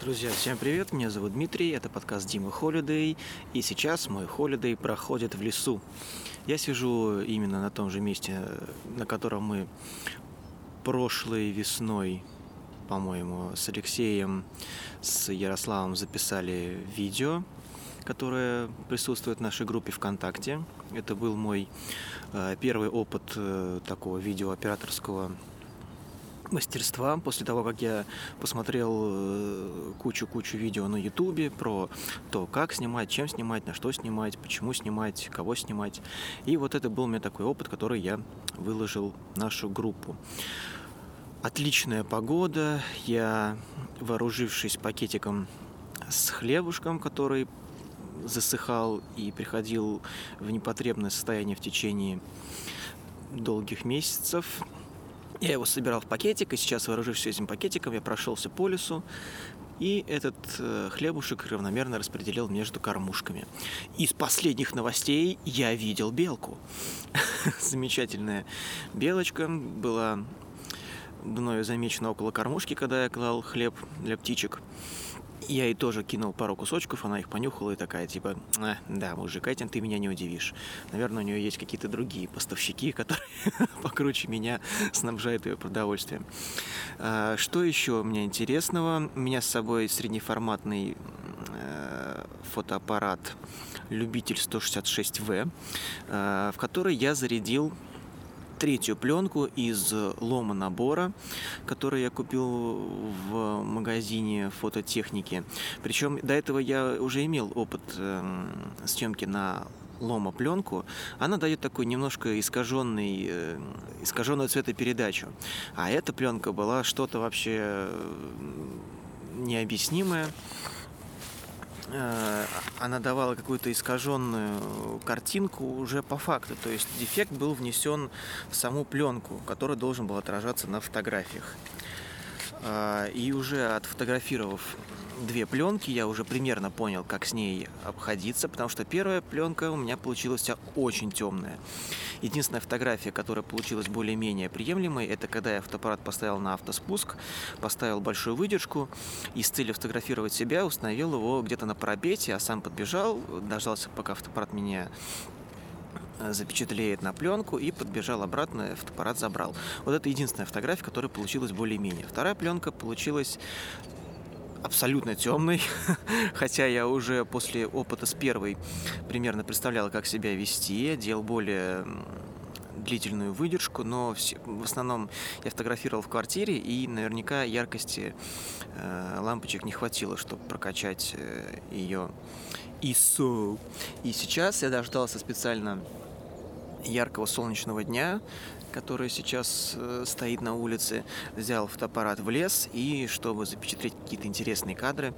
Друзья, всем привет, меня зовут Дмитрий, это подкаст Дима Холидей, и сейчас мой холидей проходит в лесу. Я сижу именно на том же месте, на котором мы прошлой весной, по-моему, с Алексеем, с Ярославом записали видео, которое присутствует в нашей группе ВКонтакте. Это был мой э, первый опыт э, такого видеооператорского мастерства после того, как я посмотрел э, кучу-кучу видео на ютубе про то, как снимать, чем снимать, на что снимать, почему снимать, кого снимать. И вот это был у меня такой опыт, который я выложил в нашу группу. Отличная погода. Я, вооружившись пакетиком с хлебушком, который засыхал и приходил в непотребное состояние в течение долгих месяцев, я его собирал в пакетик, и сейчас, вооружившись этим пакетиком, я прошелся по лесу, и этот э, хлебушек равномерно распределил между кормушками. Из последних новостей я видел белку. Замечательная белочка была мною замечена около кормушки, когда я клал хлеб для птичек. Я ей тоже кинул пару кусочков, она их понюхала и такая, типа, а, да, мужик, этим ты меня не удивишь. Наверное, у нее есть какие-то другие поставщики, которые покруче меня снабжают ее продовольствием. А, что еще у меня интересного? У меня с собой среднеформатный э, фотоаппарат любитель 166В, э, в который я зарядил третью пленку из лома набора, который я купил в магазине фототехники. Причем до этого я уже имел опыт э, съемки на лома пленку, она дает такой немножко искаженный, э, искаженную цветопередачу. А эта пленка была что-то вообще э, необъяснимое. Э, она давала какую-то искаженную картинку уже по факту. То есть дефект был внесен в саму пленку, который должен был отражаться на фотографиях. А, и уже отфотографировав две пленки, я уже примерно понял, как с ней обходиться, потому что первая пленка у меня получилась очень темная. Единственная фотография, которая получилась более-менее приемлемой, это когда я фотоаппарат поставил на автоспуск, поставил большую выдержку и с целью фотографировать себя установил его где-то на парапете, а сам подбежал, дождался, пока фотоаппарат меня запечатлеет на пленку и подбежал обратно, фотоаппарат забрал. Вот это единственная фотография, которая получилась более-менее. Вторая пленка получилась абсолютно темный, хотя я уже после опыта с первой примерно представлял, как себя вести, делал более длительную выдержку, но в основном я фотографировал в квартире, и наверняка яркости э, лампочек не хватило, чтобы прокачать э, ее ISO. И сейчас я дождался специально яркого солнечного дня, который сейчас э, стоит на улице, взял фотоаппарат в лес и, чтобы запечатлеть какие-то интересные кадры,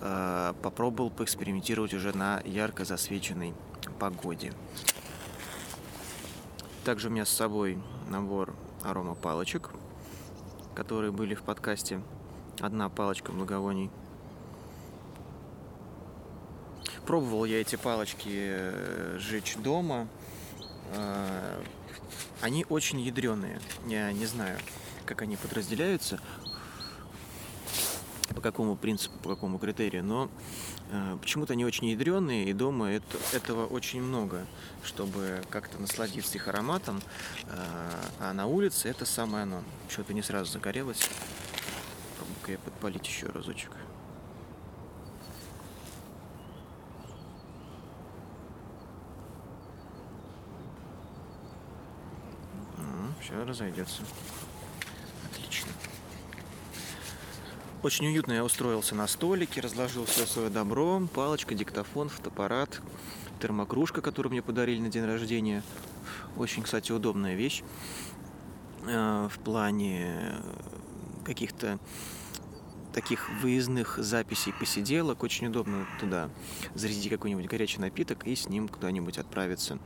э, попробовал поэкспериментировать уже на ярко засвеченной погоде. Также у меня с собой набор арома палочек, которые были в подкасте. Одна палочка благовоний. Пробовал я эти палочки э, сжечь дома. Они очень ядреные. Я не знаю, как они подразделяются, по какому принципу, по какому критерию, но э, почему-то они очень ядреные, и дома это, этого очень много, чтобы как-то насладиться их ароматом, э, а на улице это самое оно. Что-то не сразу загорелось. Попробую-ка я подпалить еще разочек. Все разойдется. Отлично. Очень уютно я устроился на столике, разложил все свое добро. Палочка, диктофон, фотоаппарат, термокружка, которую мне подарили на день рождения. Очень, кстати, удобная вещь э, в плане каких-то таких выездных записей посиделок. Очень удобно туда зарядить какой-нибудь горячий напиток и с ним куда-нибудь отправиться.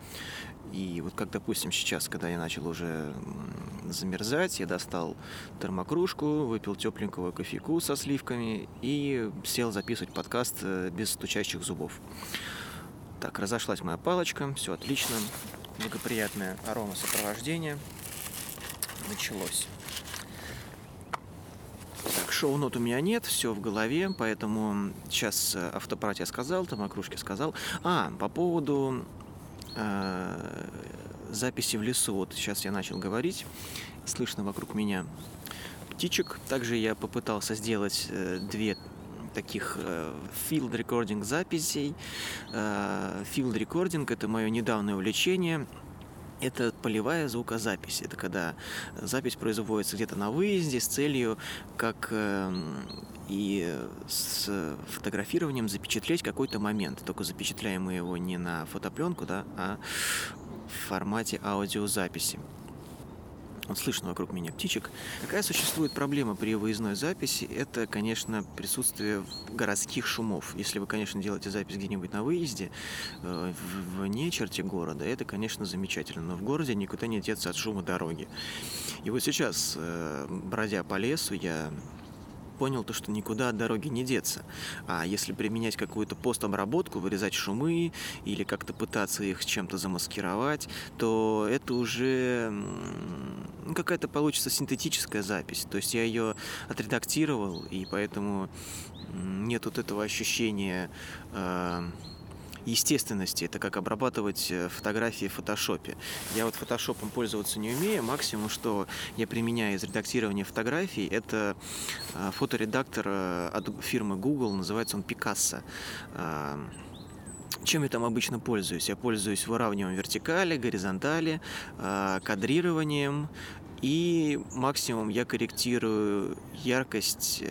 И вот как, допустим, сейчас, когда я начал уже замерзать, я достал термокружку, выпил тепленького кофейку со сливками и сел записывать подкаст э, без стучащих зубов. Так, разошлась моя палочка, все отлично, благоприятное арома сопровождения. Началось. Шоу-нот у меня нет, все в голове, поэтому сейчас автопарат я сказал, там окружки сказал. А, по поводу э, записи в лесу. Вот сейчас я начал говорить, слышно вокруг меня птичек. Также я попытался сделать э, две таких э, field recording записей. Э, field recording это мое недавнее увлечение это полевая звукозапись. Это когда запись производится где-то на выезде с целью, как э, и с фотографированием запечатлеть какой-то момент. Только запечатляем мы его не на фотопленку, да, а в формате аудиозаписи. Вот слышно вокруг меня птичек. Какая существует проблема при выездной записи? Это, конечно, присутствие городских шумов. Если вы, конечно, делаете запись где-нибудь на выезде, э, вне черте города, это, конечно, замечательно. Но в городе никуда не деться от шума дороги. И вот сейчас, э, бродя по лесу, я понял то, что никуда от дороги не деться. А если применять какую-то постобработку, вырезать шумы или как-то пытаться их чем-то замаскировать, то это уже какая-то получится синтетическая запись. То есть я ее отредактировал, и поэтому нет вот этого ощущения э, естественности. Это как обрабатывать э, фотографии в фотошопе. Я вот фотошопом пользоваться не умею. Максимум, что я применяю из редактирования фотографий, это э, фоторедактор э, от фирмы Google, называется он Picasso. Чем я там обычно пользуюсь? Я пользуюсь выравниванием вертикали, горизонтали, кадрированием и максимум я корректирую яркость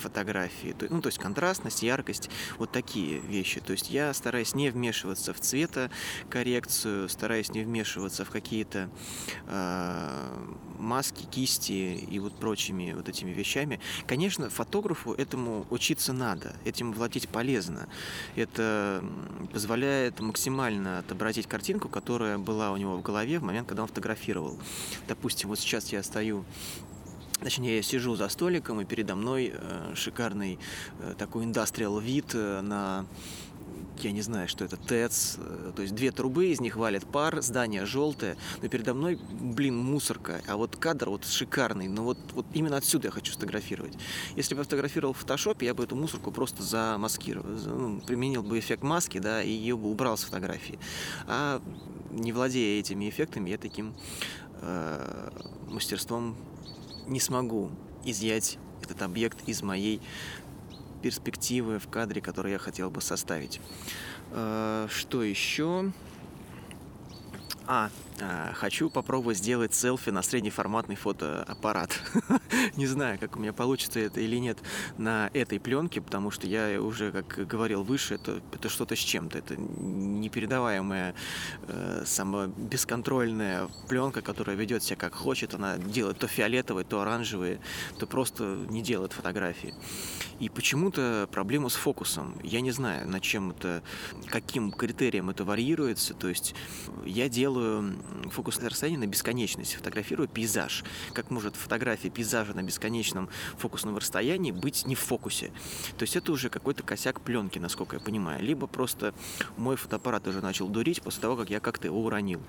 фотографии. Ну, то есть контрастность, яркость, вот такие вещи. То есть я стараюсь не вмешиваться в цветокоррекцию, стараюсь не вмешиваться в какие-то э, маски, кисти и вот прочими вот этими вещами. Конечно, фотографу этому учиться надо, этим владеть полезно. Это позволяет максимально отобразить картинку, которая была у него в голове в момент, когда он фотографировал. Допустим, вот сейчас я стою Точнее, я сижу за столиком, и передо мной э, шикарный э, такой индастриал вид э, на я не знаю, что это, ТЭЦ, то есть две трубы, из них валит пар, здание желтое, но передо мной, блин, мусорка, а вот кадр вот шикарный, но вот, вот именно отсюда я хочу сфотографировать. Если бы я фотографировал в фотошопе, я бы эту мусорку просто замаскировал, ну, применил бы эффект маски, да, и ее бы убрал с фотографии. А не владея этими эффектами, я таким э, мастерством не смогу изъять этот объект из моей перспективы в кадре, который я хотел бы составить. Э, что еще? А, а, хочу попробовать сделать селфи на среднеформатный фотоаппарат. Не знаю, как у меня получится это или нет на этой пленке, потому что я уже, как говорил выше, это, это что-то с чем-то. Это непередаваемая, э, самая бесконтрольная пленка, которая ведет себя как хочет. Она делает то фиолетовые, то оранжевые, то просто не делает фотографии. И почему-то проблема с фокусом. Я не знаю, над чем это, каким критерием это варьируется. То есть я делаю фокусное расстояние на бесконечность, фотографирую пейзаж. Как может фотография пейзажа на бесконечном фокусном расстоянии быть не в фокусе? То есть это уже какой-то косяк пленки, насколько я понимаю. Либо просто мой фотоаппарат уже начал дурить после того, как я как-то его уронил.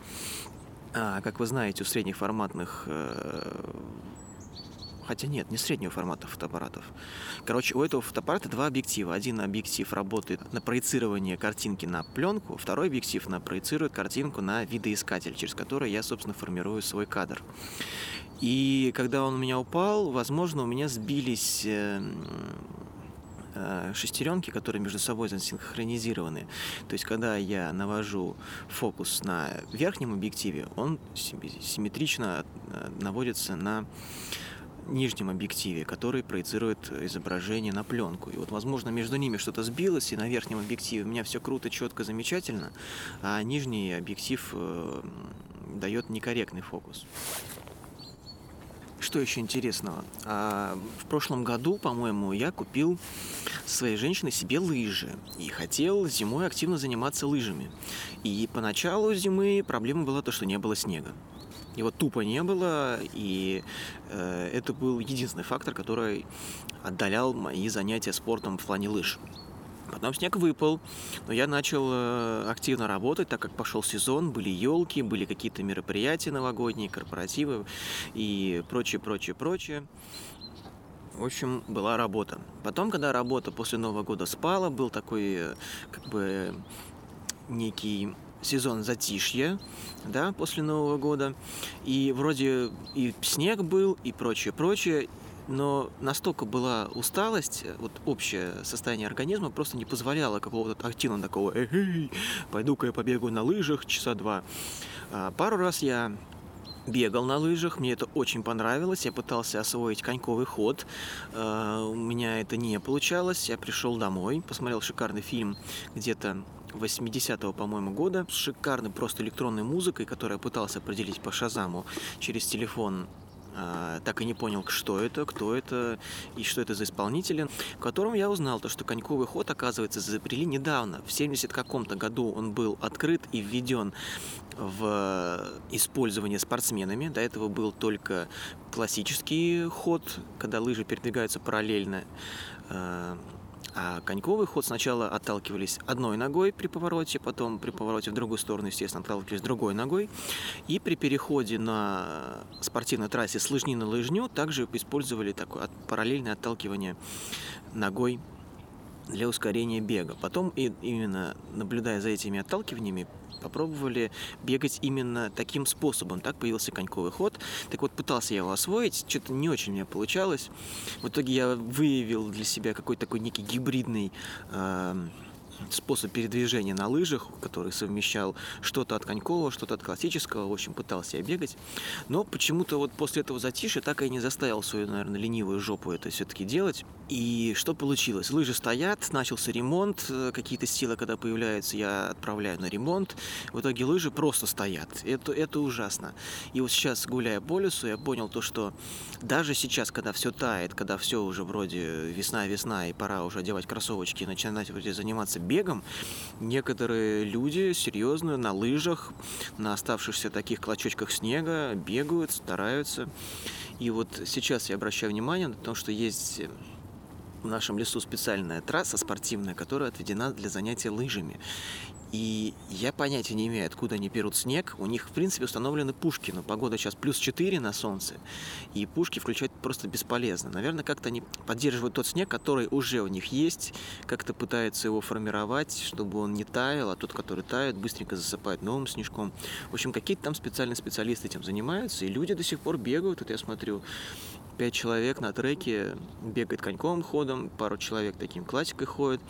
А, как вы знаете, у средних форматных э, Хотя нет, не среднего формата фотоаппаратов. Короче, у этого фотоаппарата два объектива. Один объектив работает на проецирование картинки на пленку, второй объектив на проецирует картинку на видоискатель, через который я, собственно, формирую свой кадр. И когда он у меня упал, возможно, у меня сбились э, э, шестеренки, которые между собой синхронизированы. То есть, когда я навожу фокус на верхнем объективе, он симметрично э, наводится на нижнем объективе, который проецирует изображение на пленку. И вот, возможно, между ними что-то сбилось, и на верхнем объективе у меня все круто, четко, замечательно, а нижний объектив э, дает некорректный фокус. Что еще интересного? А, в прошлом году, по-моему, я купил своей женщиной себе лыжи и хотел зимой активно заниматься лыжами. И поначалу зимы проблема была то, что не было снега. Его тупо не было, и э, это был единственный фактор, который отдалял мои занятия спортом в плане лыж. Потом снег выпал, но я начал э, активно работать, так как пошел сезон, были елки, были какие-то мероприятия новогодние, корпоративы и прочее, прочее, прочее. В общем, была работа. Потом, когда работа после Нового года спала, был такой, э, как бы, некий сезон затишья, да, после Нового года. И вроде и снег был, и прочее, прочее. Но настолько была усталость, вот общее состояние организма просто не позволяло какого-то активного такого «Эй, пойду-ка я побегаю на лыжах часа два». А, пару раз я бегал на лыжах, мне это очень понравилось, я пытался освоить коньковый ход, а, у меня это не получалось, я пришел домой, посмотрел шикарный фильм где-то 80-го, по-моему, года с шикарной просто электронной музыкой, которую я пытался определить по Шазаму через телефон а, так и не понял, что это, кто это и что это за исполнители, в котором я узнал то, что коньковый ход, оказывается, изобрели недавно. В 70 каком-то году он был открыт и введен в использование спортсменами. До этого был только классический ход, когда лыжи передвигаются параллельно а, коньковый ход сначала отталкивались одной ногой при повороте, потом при повороте в другую сторону, естественно, отталкивались другой ногой. И при переходе на спортивной трассе с лыжни на лыжню также использовали такое параллельное отталкивание ногой для ускорения бега. Потом именно наблюдая за этими отталкиваниями, попробовали бегать именно таким способом. Так появился коньковый ход. Так вот, пытался я его освоить, что-то не очень у меня получалось. В итоге я выявил для себя какой-то такой некий гибридный э, способ передвижения на лыжах, который совмещал что-то от конькового, что-то от классического. В общем, пытался я бегать. Но почему-то вот после этого затишья так и не заставил свою, наверное, ленивую жопу это все-таки делать. И что получилось? Лыжи стоят, начался ремонт, э, какие-то силы, когда появляются, я отправляю на ремонт. В итоге лыжи просто стоят. Это, это ужасно. И вот сейчас, гуляя по лесу, я понял то, что даже сейчас, когда все тает, когда все уже вроде весна-весна, и пора уже одевать кроссовочки и начинать вроде заниматься бегом, некоторые люди серьезно на лыжах, на оставшихся таких клочочках снега бегают, стараются. И вот сейчас я обращаю внимание на то, что есть в нашем лесу специальная трасса спортивная, которая отведена для занятия лыжами. И я понятия не имею, откуда они берут снег. У них, в принципе, установлены пушки, но погода сейчас плюс 4 на солнце, и пушки включать просто бесполезно. Наверное, как-то они поддерживают тот снег, который уже у них есть, как-то пытаются его формировать, чтобы он не таял, а тот, который тает, быстренько засыпает новым снежком. В общем, какие-то там специальные специалисты этим занимаются, и люди до сих пор бегают, вот я смотрю, пять человек на треке бегает коньковым ходом, пару человек таким классикой ходят.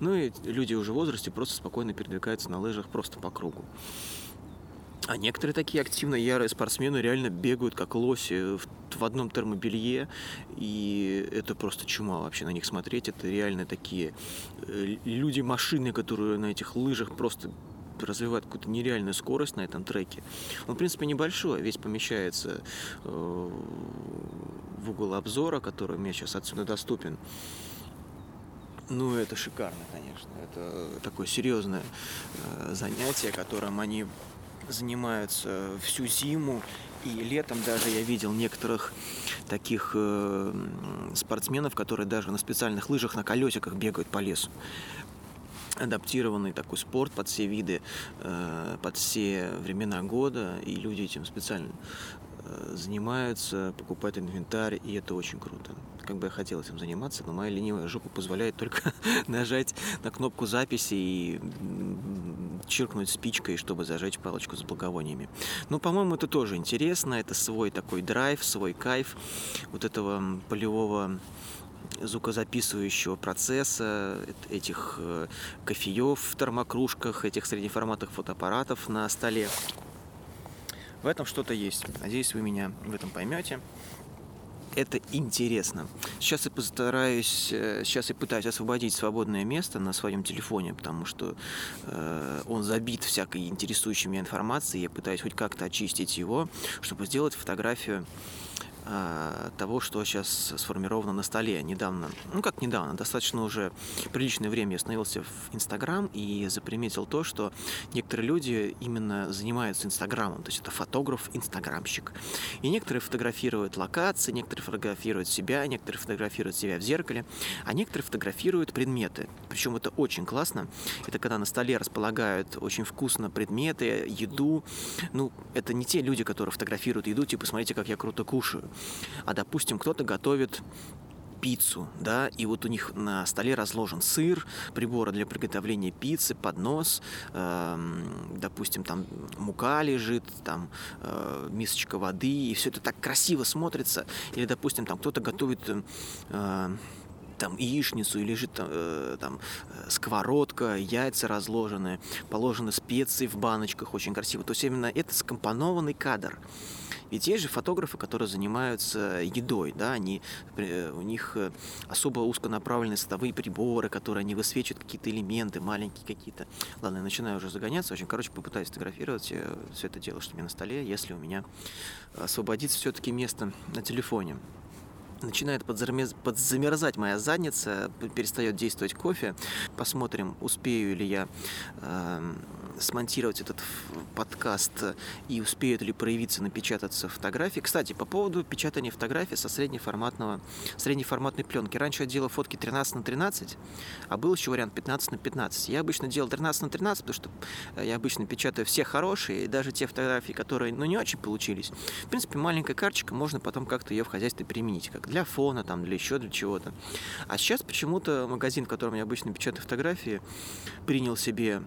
Ну и люди уже в возрасте просто спокойно передвигаются на лыжах просто по кругу. А некоторые такие активно ярые спортсмены реально бегают как лоси в, в одном термобелье, и это просто чума вообще на них смотреть. Это реально такие э, люди-машины, которые на этих лыжах просто развивает какую-то нереальную скорость на этом треке. Он, в принципе, небольшой, весь помещается э, в угол обзора, который мне сейчас отсюда доступен. Ну, это шикарно, конечно. Это такое серьезное э, занятие, которым они занимаются всю зиму. И летом даже я видел некоторых таких э, спортсменов, которые даже на специальных лыжах на колесиках бегают по лесу адаптированный такой спорт под все виды, э, под все времена года, и люди этим специально э, занимаются, покупают инвентарь, и это очень круто. Как бы я хотел этим заниматься, но моя ленивая жопа позволяет только нажать на кнопку записи и чиркнуть спичкой, чтобы зажечь палочку с благовониями. Ну, по-моему, это тоже интересно, это свой такой драйв, свой кайф вот этого полевого звукозаписывающего процесса, этих э, кофеев в термокружках, этих среднеформатных фотоаппаратов на столе. В этом что-то есть. Надеюсь, вы меня в этом поймете. Это интересно. Сейчас я постараюсь, э, сейчас я пытаюсь освободить свободное место на своем телефоне, потому что э, он забит всякой интересующей меня информацией. Я пытаюсь хоть как-то очистить его, чтобы сделать фотографию того, что сейчас сформировано на столе. Недавно, ну как недавно, достаточно уже приличное время я остановился в Инстаграм и заприметил то, что некоторые люди именно занимаются Инстаграмом, то есть это фотограф-инстаграмщик. И некоторые фотографируют локации, некоторые фотографируют себя, некоторые фотографируют себя в зеркале, а некоторые фотографируют предметы. Причем это очень классно. Это когда на столе располагают очень вкусно предметы, еду. Ну, это не те люди, которые фотографируют еду, типа, смотрите, как я круто кушаю. А, допустим, кто-то готовит пиццу, да, и вот у них на столе разложен сыр, приборы для приготовления пиццы, поднос, э, допустим, там мука лежит, там э, мисочка воды, и все это так красиво смотрится. Или, допустим, там кто-то готовит э, там яичницу и лежит э, там э, сковородка, яйца разложены, положены специи в баночках, очень красиво. То есть именно это скомпонованный кадр. Ведь есть же фотографы, которые занимаются едой, да, они, э, у них э, особо узконаправленные световые приборы, которые они высвечивают какие-то элементы, маленькие какие-то. Ладно, я начинаю уже загоняться, очень, короче, попытаюсь фотографировать все это дело, что у меня на столе, если у меня освободится все-таки место на телефоне начинает подзамерзать моя задница, перестает действовать кофе. Посмотрим, успею ли я э, смонтировать этот подкаст и успеют ли проявиться, напечататься фотографии. Кстати, по поводу печатания фотографий со среднеформатного, среднеформатной пленки. Раньше я делал фотки 13 на 13, а был еще вариант 15 на 15. Я обычно делал 13 на 13, потому что э, я обычно печатаю все хорошие, и даже те фотографии, которые ну, не очень получились. В принципе, маленькая карточка, можно потом как-то ее в хозяйстве применить, как для фона, там, для еще для чего-то. А сейчас почему-то магазин, в котором я обычно печатаю фотографии, принял себе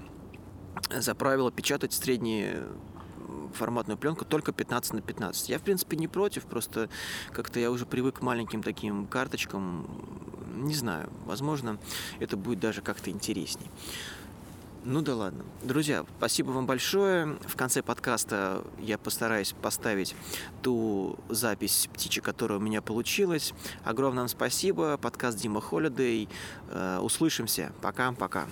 за правило печатать средние форматную пленку только 15 на 15. Я, в принципе, не против, просто как-то я уже привык к маленьким таким карточкам. Не знаю, возможно, это будет даже как-то интересней. Ну да ладно. Друзья, спасибо вам большое. В конце подкаста я постараюсь поставить ту запись птичья, которая у меня получилась. Огромное вам спасибо. Подкаст Дима Холидей. Э, услышимся. Пока-пока.